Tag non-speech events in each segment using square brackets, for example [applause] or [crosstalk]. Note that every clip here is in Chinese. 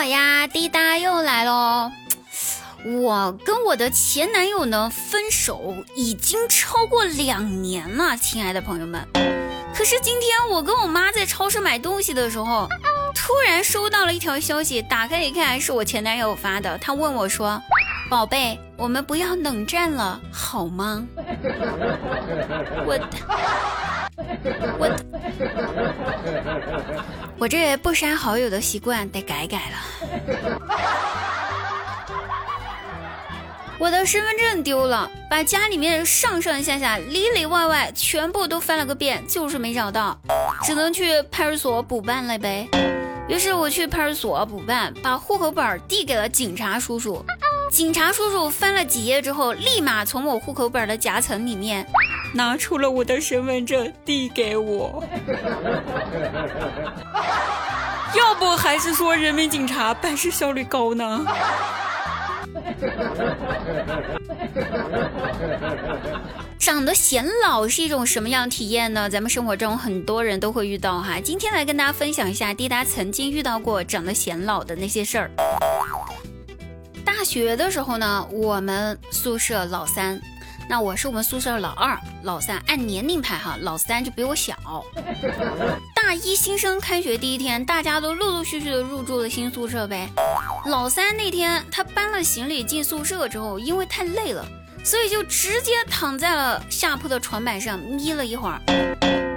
好呀，滴答又来喽。我跟我的前男友呢分手已经超过两年了，亲爱的朋友们。可是今天我跟我妈在超市买东西的时候，突然收到了一条消息，打开一看是我前男友发的。他问我说：“宝贝，我们不要冷战了，好吗？”我我我这不删好友的习惯得改改了。我的身份证丢了，把家里面上上下下里里外外全部都翻了个遍，就是没找到，只能去派出所补办了呗。于是我去派出所补办，把户口本递给了警察叔叔。警察叔叔翻了几页之后，立马从我户口本的夹层里面拿出了我的身份证递给我。[laughs] 要不还是说人民警察办事效率高呢？[laughs] 长得显老是一种什么样体验呢？咱们生活中很多人都会遇到哈。今天来跟大家分享一下滴答曾经遇到过长得显老的那些事儿。大学的时候呢，我们宿舍老三，那我是我们宿舍老二，老三按年龄排哈，老三就比我小。大一新生开学第一天，大家都陆陆续续的入住了新宿舍呗。老三那天他搬了行李进宿舍之后，因为太累了，所以就直接躺在了下铺的床板上眯了一会儿。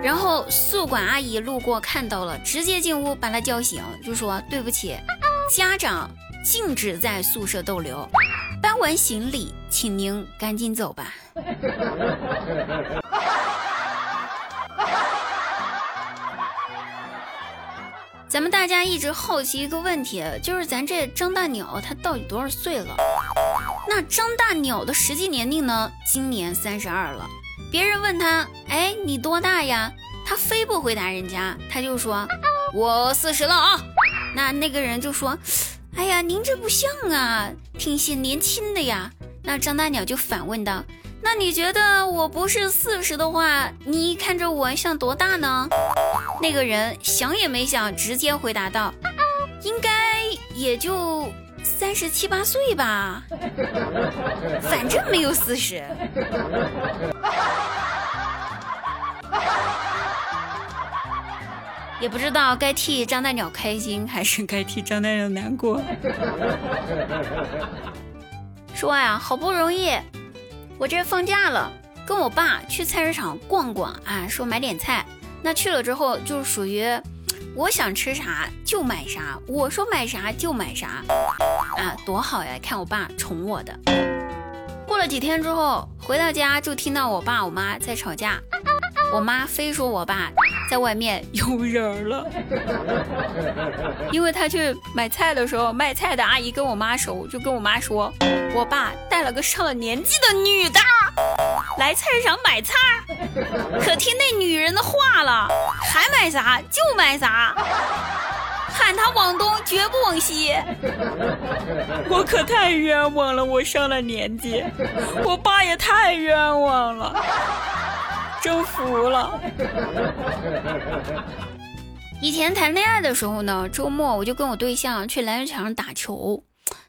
然后宿管阿姨路过看到了，直接进屋把他叫醒，就说：“对不起，家长禁止在宿舍逗留，搬完行李，请您赶紧走吧。”咱们大家一直好奇一个问题，就是咱这张大鸟他到底多少岁了？那张大鸟的实际年龄呢？今年三十二了。别人问他，哎，你多大呀？他非不回答人家，他就说，我四十了啊。那那个人就说，哎呀，您这不像啊，挺显年轻的呀。那张大鸟就反问道。那你觉得我不是四十的话，你看着我像多大呢？那个人想也没想，直接回答道：“应该也就三十七八岁吧，反正没有四十。”也不知道该替张大鸟开心，还是该替张大鸟难过。[laughs] 说呀，好不容易。我这放假了，跟我爸去菜市场逛逛啊，说买点菜。那去了之后，就属于我想吃啥就买啥，我说买啥就买啥，啊，多好呀！看我爸宠我的。过了几天之后，回到家就听到我爸我妈在吵架，我妈非说我爸在外面有人了，[laughs] 因为他去买菜的时候，卖菜的阿姨跟我妈熟，就跟我妈说。我爸带了个上了年纪的女的来菜市场买菜，可听那女人的话了，还买啥就买啥，喊他往东绝不往西。[laughs] 我可太冤枉了，我上了年纪，我爸也太冤枉了，真服了。以前谈恋爱的时候呢，周末我就跟我对象去篮球场上打球。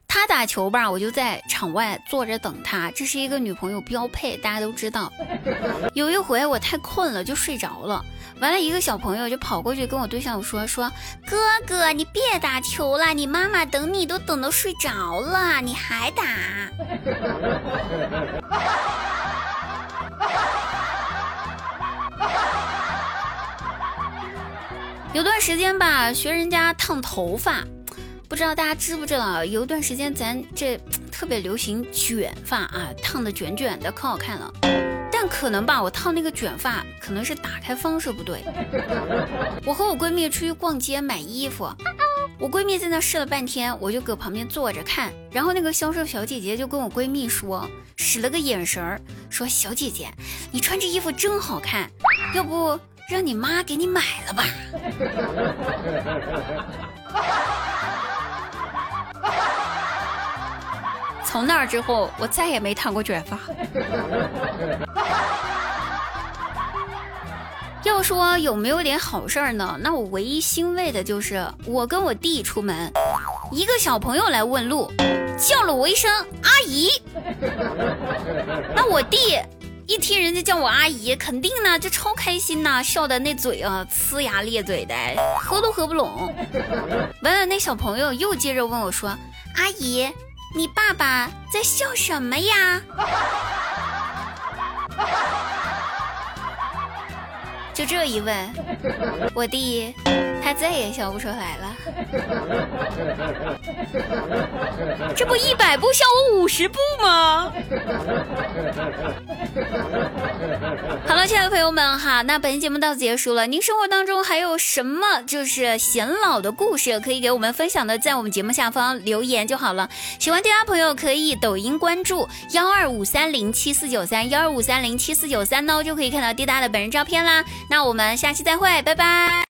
他打球吧，我就在场外坐着等他，这是一个女朋友标配，大家都知道。有一回我太困了，就睡着了。完了，一个小朋友就跑过去跟我对象说：“说哥哥，你别打球了，你妈妈等你都等到睡着了，你还打？” [laughs] 有段时间吧，学人家烫头发。不知道大家知不知道，有一段时间咱这特别流行卷发啊，烫的卷卷的，可好看了。但可能吧，我烫那个卷发可能是打开方式不对。我和我闺蜜出去逛街买衣服，我闺蜜在那试了半天，我就搁旁边坐着看。然后那个销售小姐姐就跟我闺蜜说，使了个眼神儿，说：“小姐姐，你穿这衣服真好看，要不让你妈给你买了吧。[laughs] ”从那儿之后，我再也没烫过卷发。[laughs] 要说有没有点好事儿呢？那我唯一欣慰的就是我跟我弟出门，一个小朋友来问路，叫了我一声阿姨。[laughs] 那我弟一听人家叫我阿姨，肯定呢就超开心呐，笑的那嘴啊呲牙咧嘴的，合都合不拢。[laughs] 完了，那小朋友又接着问我说：“阿姨，你爸爸在笑什么呀？” [laughs] 就这一问，我弟他再也笑不出来了。[laughs] 这不一百步笑我五十步吗？[laughs] 好了，亲爱的朋友们哈，那本期节目到此结束了。您生活当中还有什么就是显老的故事可以给我们分享的，在我们节目下方留言就好了。喜欢滴答朋友可以抖音关注幺二五三零七四九三幺二五三零七四九三呢，就可以看到滴答的本人照片啦。那我们下期再会，拜拜。